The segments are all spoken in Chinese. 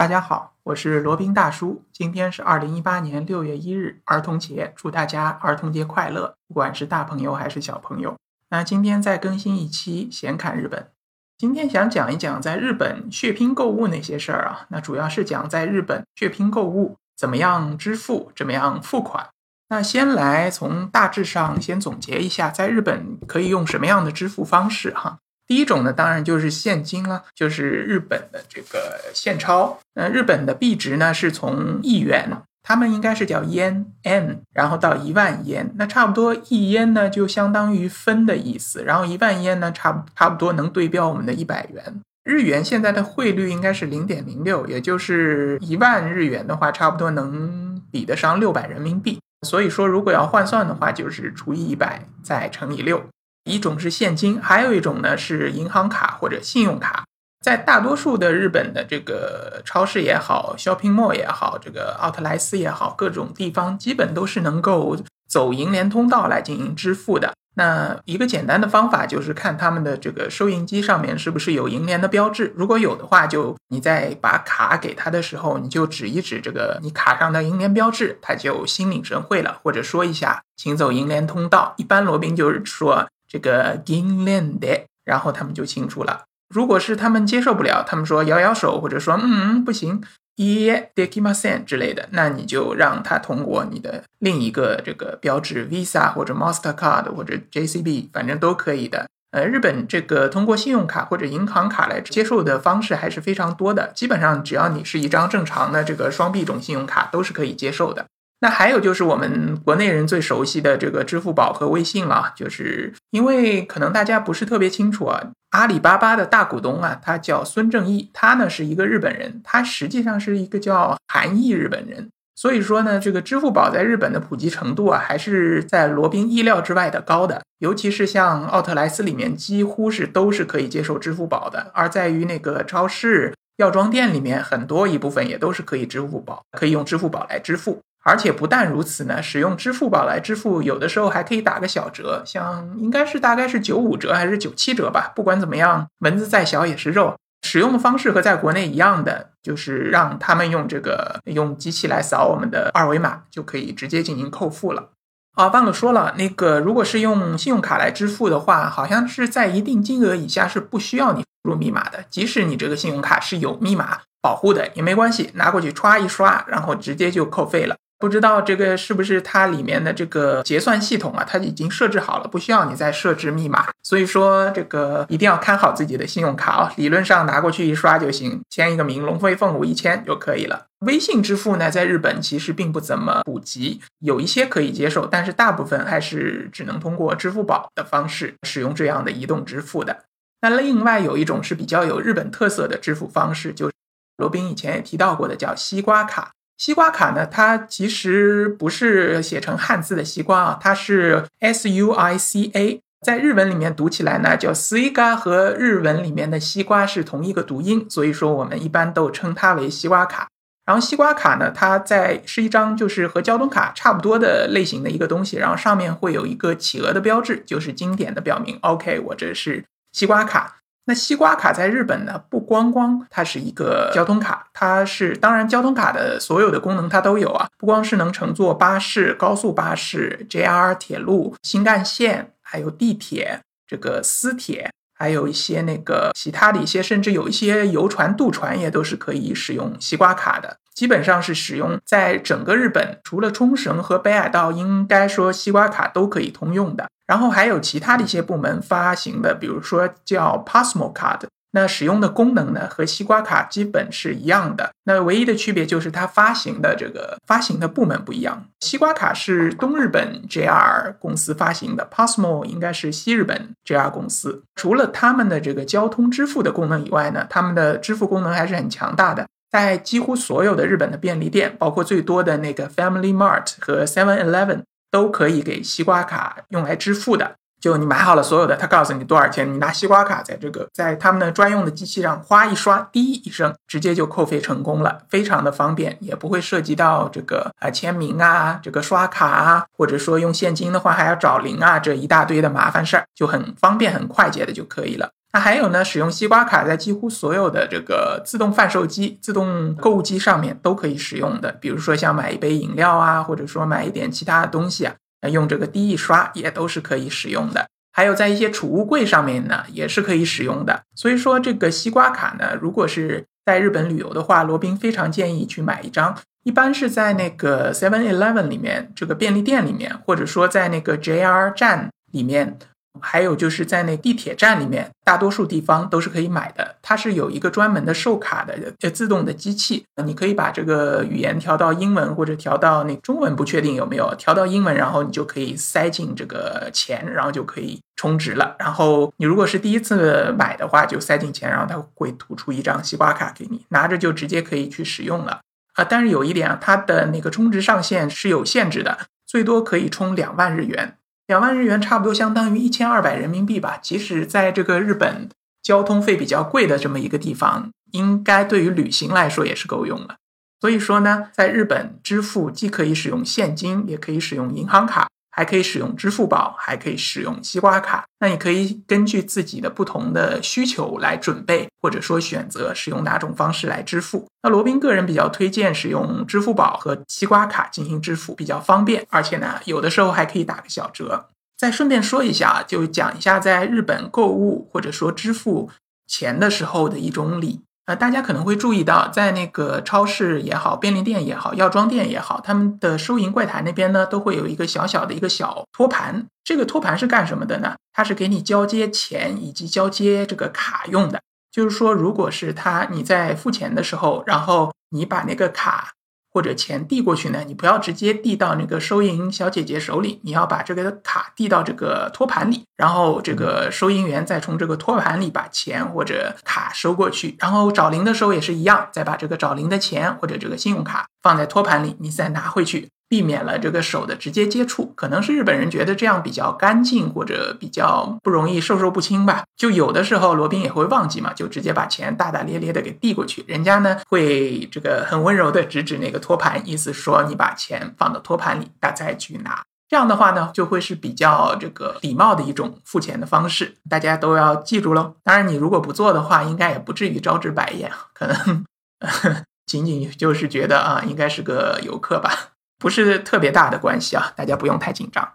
大家好，我是罗宾大叔。今天是二零一八年六月一日，儿童节，祝大家儿童节快乐！不管是大朋友还是小朋友。那今天再更新一期闲侃日本。今天想讲一讲在日本血拼购物那些事儿啊。那主要是讲在日本血拼购物怎么样支付，怎么样付款。那先来从大致上先总结一下，在日本可以用什么样的支付方式哈。第一种呢，当然就是现金了，就是日本的这个现钞。那日本的币值呢，是从一元，他们应该是叫 yen n，然后到一万 yen，那差不多一 yen 呢就相当于分的意思，然后一万 yen 呢差差不多能对标我们的一百元。日元现在的汇率应该是零点零六，也就是一万日元的话，差不多能比得上六百人民币。所以说，如果要换算的话，就是除以一百再乘以六。一种是现金，还有一种呢是银行卡或者信用卡。在大多数的日本的这个超市也好，shopping mall 也好，这个奥特莱斯也好，各种地方基本都是能够走银联通道来进行支付的。那一个简单的方法就是看他们的这个收银机上面是不是有银联的标志。如果有的话，就你在把卡给他的时候，你就指一指这个你卡上的银联标志，他就心领神会了，或者说一下，请走银联通道。一般罗宾就是说。这个银联的，然后他们就清楚了。如果是他们接受不了，他们说摇摇手，或者说嗯不行，耶 d e k i m a s e n 之类的，那你就让他通过你的另一个这个标志 Visa 或者 Mastercard 或者 JCB，反正都可以的。呃，日本这个通过信用卡或者银行卡来接受的方式还是非常多的，基本上只要你是一张正常的这个双币种信用卡，都是可以接受的。那还有就是我们国内人最熟悉的这个支付宝和微信了，就是因为可能大家不是特别清楚啊，阿里巴巴的大股东啊，他叫孙正义，他呢是一个日本人，他实际上是一个叫韩裔日本人，所以说呢，这个支付宝在日本的普及程度啊，还是在罗宾意料之外的高的，尤其是像奥特莱斯里面几乎是都是可以接受支付宝的，而在于那个超市、药妆店里面，很多一部分也都是可以支付宝，可以用支付宝来支付。而且不但如此呢，使用支付宝来支付，有的时候还可以打个小折，像应该是大概是九五折还是九七折吧。不管怎么样，蚊子再小也是肉。使用的方式和在国内一样的，就是让他们用这个用机器来扫我们的二维码，就可以直接进行扣付了。啊，忘了说了，那个如果是用信用卡来支付的话，好像是在一定金额以下是不需要你输入密码的，即使你这个信用卡是有密码保护的也没关系，拿过去歘一刷，然后直接就扣费了。不知道这个是不是它里面的这个结算系统啊？它已经设置好了，不需要你再设置密码。所以说这个一定要看好自己的信用卡啊，理论上拿过去一刷就行，签一个名，龙飞凤舞一签就可以了。微信支付呢，在日本其实并不怎么普及，有一些可以接受，但是大部分还是只能通过支付宝的方式使用这样的移动支付的。那另外有一种是比较有日本特色的支付方式，就是罗宾以前也提到过的，叫西瓜卡。西瓜卡呢？它其实不是写成汉字的西瓜啊，它是 S U I C A，在日文里面读起来呢叫 Suiga，和日文里面的西瓜是同一个读音，所以说我们一般都称它为西瓜卡。然后西瓜卡呢，它在是一张就是和交通卡差不多的类型的一个东西，然后上面会有一个企鹅的标志，就是经典的表明，OK，我这是西瓜卡。那西瓜卡在日本呢，不光光它是一个交通卡，它是当然交通卡的所有的功能它都有啊，不光是能乘坐巴士、高速巴士、JR 铁路、新干线，还有地铁、这个私铁，还有一些那个其他的一些，甚至有一些游船、渡船也都是可以使用西瓜卡的。基本上是使用在整个日本，除了冲绳和北海道，应该说西瓜卡都可以通用的。然后还有其他的一些部门发行的，比如说叫 Passmo Card，那使用的功能呢和西瓜卡基本是一样的。那唯一的区别就是它发行的这个发行的部门不一样。西瓜卡是东日本 JR 公司发行的，Passmo 应该是西日本 JR 公司。除了他们的这个交通支付的功能以外呢，他们的支付功能还是很强大的。在几乎所有的日本的便利店，包括最多的那个 Family Mart 和 Seven Eleven，都可以给西瓜卡用来支付的。就你买好了所有的，他告诉你多少钱，你拿西瓜卡在这个在他们的专用的机器上哗一刷，滴一声，直接就扣费成功了，非常的方便，也不会涉及到这个啊签名啊，这个刷卡啊，或者说用现金的话还要找零啊这一大堆的麻烦事儿，就很方便很快捷的就可以了。那还有呢，使用西瓜卡在几乎所有的这个自动贩售机、自动购物机上面都可以使用的。比如说像买一杯饮料啊，或者说买一点其他的东西啊，用这个滴一刷也都是可以使用的。还有在一些储物柜上面呢，也是可以使用的。所以说这个西瓜卡呢，如果是在日本旅游的话，罗宾非常建议去买一张。一般是在那个 Seven Eleven 里面，这个便利店里面，或者说在那个 JR 站里面。还有就是在那地铁站里面，大多数地方都是可以买的。它是有一个专门的售卡的呃自动的机器，你可以把这个语言调到英文或者调到那中文，不确定有没有调到英文，然后你就可以塞进这个钱，然后就可以充值了。然后你如果是第一次买的话，就塞进钱，然后它会吐出一张西瓜卡给你，拿着就直接可以去使用了啊。但是有一点啊，它的那个充值上限是有限制的，最多可以充两万日元。两万日元差不多相当于一千二百人民币吧。即使在这个日本交通费比较贵的这么一个地方，应该对于旅行来说也是够用了。所以说呢，在日本支付既可以使用现金，也可以使用银行卡。还可以使用支付宝，还可以使用西瓜卡。那你可以根据自己的不同的需求来准备，或者说选择使用哪种方式来支付。那罗宾个人比较推荐使用支付宝和西瓜卡进行支付，比较方便，而且呢，有的时候还可以打个小折。再顺便说一下，就讲一下在日本购物或者说支付钱的时候的一种礼。呃，大家可能会注意到，在那个超市也好、便利店也好、药妆店也好，他们的收银柜台那边呢，都会有一个小小的一个小托盘。这个托盘是干什么的呢？它是给你交接钱以及交接这个卡用的。就是说，如果是他你在付钱的时候，然后你把那个卡。或者钱递过去呢，你不要直接递到那个收银小姐姐手里，你要把这个卡递到这个托盘里，然后这个收银员再从这个托盘里把钱或者卡收过去，然后找零的时候也是一样，再把这个找零的钱或者这个信用卡放在托盘里，你再拿回去。避免了这个手的直接接触，可能是日本人觉得这样比较干净，或者比较不容易授受不亲吧。就有的时候罗宾也会忘记嘛，就直接把钱大大咧咧的给递过去，人家呢会这个很温柔的指指那个托盘，意思说你把钱放到托盘里，他再去拿。这样的话呢，就会是比较这个礼貌的一种付钱的方式，大家都要记住喽。当然，你如果不做的话，应该也不至于招致白眼，可能 仅仅就是觉得啊，应该是个游客吧。不是特别大的关系啊，大家不用太紧张。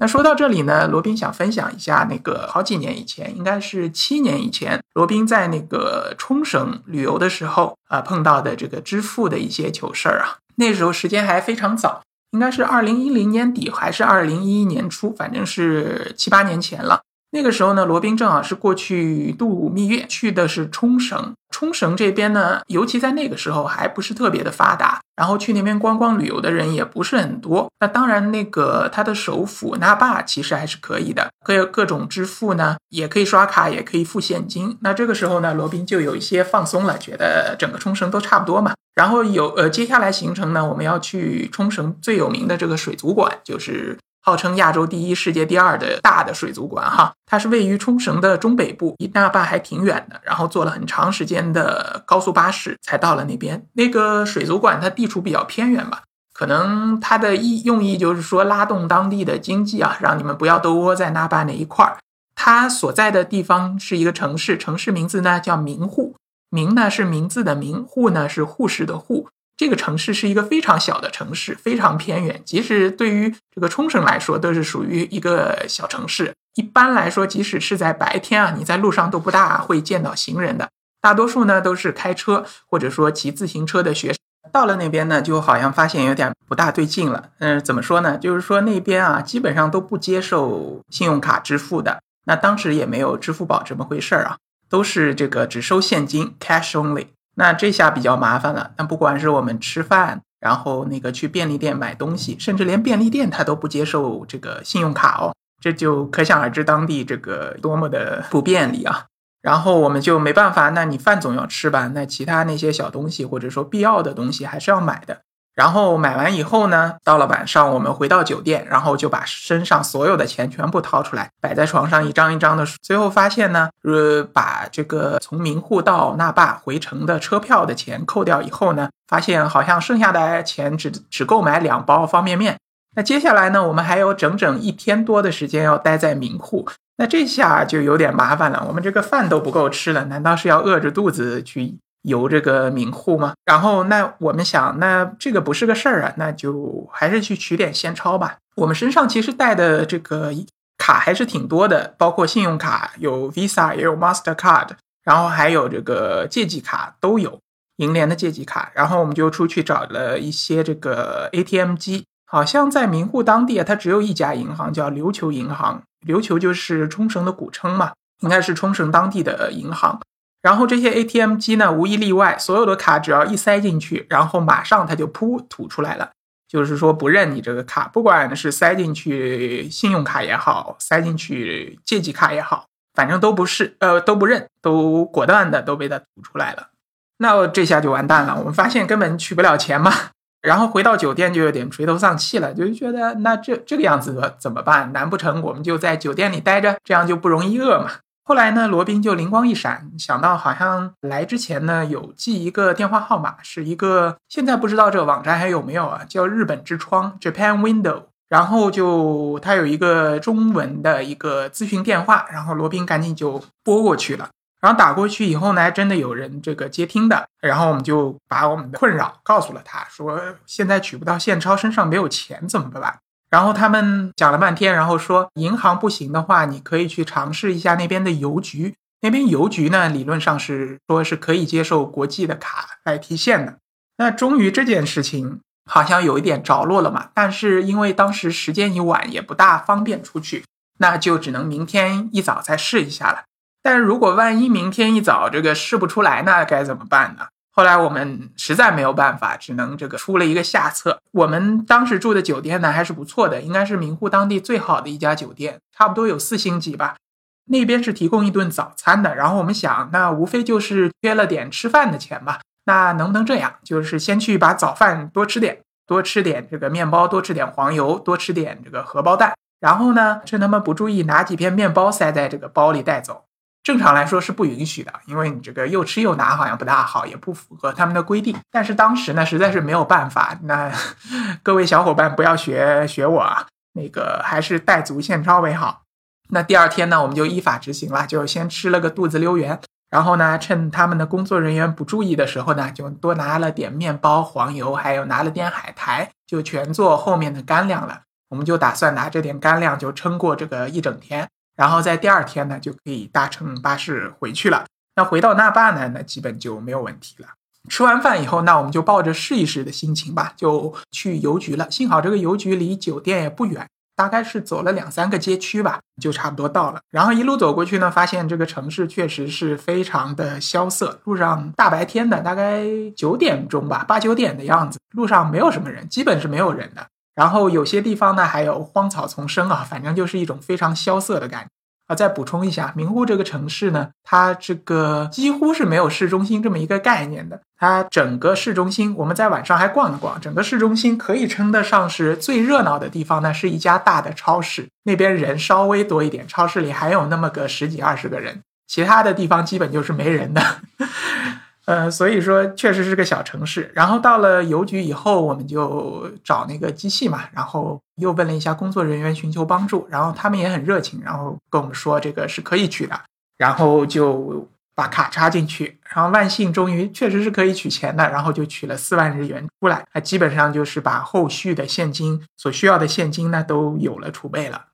那说到这里呢，罗宾想分享一下那个好几年以前，应该是七年以前，罗宾在那个冲绳旅游的时候啊碰到的这个支付的一些糗事儿啊。那时候时间还非常早，应该是二零一零年底还是二零一一年初，反正是七八年前了。那个时候呢，罗宾正好是过去度蜜月，去的是冲绳。冲绳这边呢，尤其在那个时候还不是特别的发达，然后去那边观光旅游的人也不是很多。那当然，那个它的首府那霸其实还是可以的，各各种支付呢，也可以刷卡，也可以付现金。那这个时候呢，罗宾就有一些放松了，觉得整个冲绳都差不多嘛。然后有呃，接下来行程呢，我们要去冲绳最有名的这个水族馆，就是。号称亚洲第一、世界第二的大的水族馆，哈，它是位于冲绳的中北部，离那霸还挺远的。然后坐了很长时间的高速巴士才到了那边。那个水族馆它地处比较偏远吧，可能它的意用意就是说拉动当地的经济啊，让你们不要都窝在那霸那一块儿。它所在的地方是一个城市，城市名字呢叫名护，名呢是名字的名，护呢是护士的护。这个城市是一个非常小的城市，非常偏远。即使对于这个冲绳来说，都是属于一个小城市。一般来说，即使是在白天啊，你在路上都不大会见到行人的，大多数呢都是开车或者说骑自行车的学生。到了那边呢，就好像发现有点不大对劲了。嗯，怎么说呢？就是说那边啊，基本上都不接受信用卡支付的。那当时也没有支付宝这么回事儿啊，都是这个只收现金，cash only。那这下比较麻烦了。那不管是我们吃饭，然后那个去便利店买东西，甚至连便利店他都不接受这个信用卡哦，这就可想而知当地这个多么的不便利啊。然后我们就没办法，那你饭总要吃吧？那其他那些小东西或者说必要的东西还是要买的。然后买完以后呢，到了晚上，我们回到酒店，然后就把身上所有的钱全部掏出来，摆在床上一张一张的数。最后发现呢，呃，把这个从名户到那霸回程的车票的钱扣掉以后呢，发现好像剩下的钱只只够买两包方便面。那接下来呢，我们还有整整一天多的时间要待在名户，那这下就有点麻烦了，我们这个饭都不够吃了，难道是要饿着肚子去游这个名户吗？然后那我们想，那这个不是个事儿啊，那就还是去取点现钞吧。我们身上其实带的这个卡还是挺多的，包括信用卡，有 Visa 也有 Master Card，然后还有这个借记卡都有，银联的借记卡。然后我们就出去找了一些这个 ATM 机，好像在名户当地啊，它只有一家银行，叫琉球银行。琉球就是冲绳的古称嘛，应该是冲绳当地的银行。然后这些 ATM 机呢，无一例外，所有的卡只要一塞进去，然后马上它就噗吐出来了，就是说不认你这个卡，不管是塞进去信用卡也好，塞进去借记卡也好，反正都不是，呃，都不认，都果断的都被它吐出来了。那这下就完蛋了，我们发现根本取不了钱嘛。然后回到酒店就有点垂头丧气了，就觉得那这这个样子怎么办？难不成我们就在酒店里待着，这样就不容易饿嘛？后来呢，罗宾就灵光一闪，想到好像来之前呢有记一个电话号码，是一个现在不知道这个网站还有没有啊，叫日本之窗 （Japan Window）。然后就他有一个中文的一个咨询电话，然后罗宾赶紧就拨过去了。然后打过去以后呢，真的有人这个接听的，然后我们就把我们的困扰告诉了他，说现在取不到现钞，身上没有钱怎么办？然后他们讲了半天，然后说银行不行的话，你可以去尝试一下那边的邮局，那边邮局呢理论上是说是可以接受国际的卡来提现的。那终于这件事情好像有一点着落了嘛，但是因为当时时间已晚，也不大方便出去，那就只能明天一早再试一下了。但如果万一明天一早这个试不出来，那该怎么办呢？后来我们实在没有办法，只能这个出了一个下策。我们当时住的酒店呢还是不错的，应该是名户当地最好的一家酒店，差不多有四星级吧。那边是提供一顿早餐的。然后我们想，那无非就是缺了点吃饭的钱嘛。那能不能这样？就是先去把早饭多吃点，多吃点这个面包，多吃点黄油，多吃点这个荷包蛋。然后呢，趁他们不注意，拿几片面包塞在这个包里带走。正常来说是不允许的，因为你这个又吃又拿好像不大好，也不符合他们的规定。但是当时呢，实在是没有办法。那 各位小伙伴不要学学我啊，那个还是带足现钞为好。那第二天呢，我们就依法执行了，就先吃了个肚子溜圆，然后呢，趁他们的工作人员不注意的时候呢，就多拿了点面包、黄油，还有拿了点海苔，就全做后面的干粮了。我们就打算拿这点干粮就撑过这个一整天。然后在第二天呢，就可以搭乘巴士回去了。那回到那霸呢，那基本就没有问题了。吃完饭以后，那我们就抱着试一试的心情吧，就去邮局了。幸好这个邮局离酒店也不远，大概是走了两三个街区吧，就差不多到了。然后一路走过去呢，发现这个城市确实是非常的萧瑟。路上大白天的，大概九点钟吧，八九点的样子，路上没有什么人，基本是没有人的。然后有些地方呢还有荒草丛生啊，反正就是一种非常萧瑟的感觉啊。再补充一下，名护这个城市呢，它这个几乎是没有市中心这么一个概念的。它整个市中心，我们在晚上还逛了逛，整个市中心可以称得上是最热闹的地方呢，是一家大的超市，那边人稍微多一点，超市里还有那么个十几二十个人，其他的地方基本就是没人的。呃，所以说确实是个小城市。然后到了邮局以后，我们就找那个机器嘛，然后又问了一下工作人员寻求帮助，然后他们也很热情，然后跟我们说这个是可以取的，然后就把卡插进去，然后万幸终于确实是可以取钱的，然后就取了四万日元出来，那基本上就是把后续的现金所需要的现金呢都有了储备了。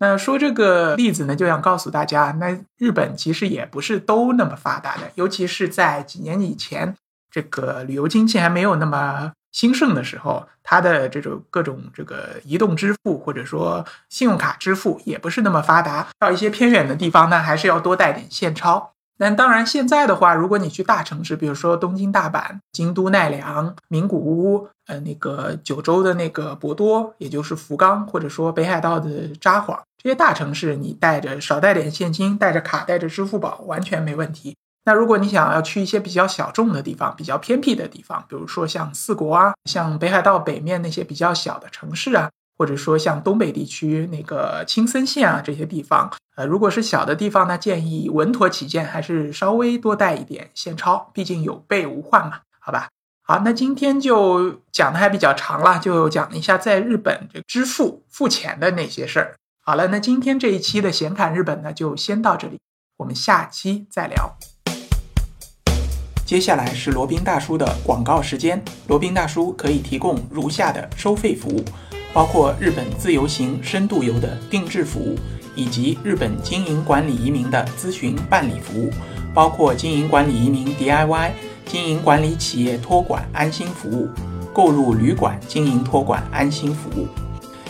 那说这个例子呢，就想告诉大家，那日本其实也不是都那么发达的，尤其是在几年以前，这个旅游经济还没有那么兴盛的时候，它的这种各种这个移动支付或者说信用卡支付也不是那么发达，到一些偏远的地方呢，还是要多带点现钞。那当然，现在的话，如果你去大城市，比如说东京、大阪、京都、奈良、名古屋，呃，那个九州的那个博多，也就是福冈，或者说北海道的札幌，这些大城市，你带着少带点现金，带着卡，带着支付宝，完全没问题。那如果你想要去一些比较小众的地方，比较偏僻的地方，比如说像四国啊，像北海道北面那些比较小的城市啊。或者说像东北地区那个青森县啊这些地方，呃，如果是小的地方呢，建议稳妥起见，还是稍微多带一点现钞，毕竟有备无患嘛，好吧？好，那今天就讲的还比较长了，就讲一下在日本这支付付钱的那些事儿。好了，那今天这一期的闲侃日本呢，就先到这里，我们下期再聊。接下来是罗宾大叔的广告时间。罗宾大叔可以提供如下的收费服务，包括日本自由行、深度游的定制服务，以及日本经营管理移民的咨询办理服务，包括经营管理移民 DIY、经营管理企业托管安心服务、购入旅馆经营托管安心服务，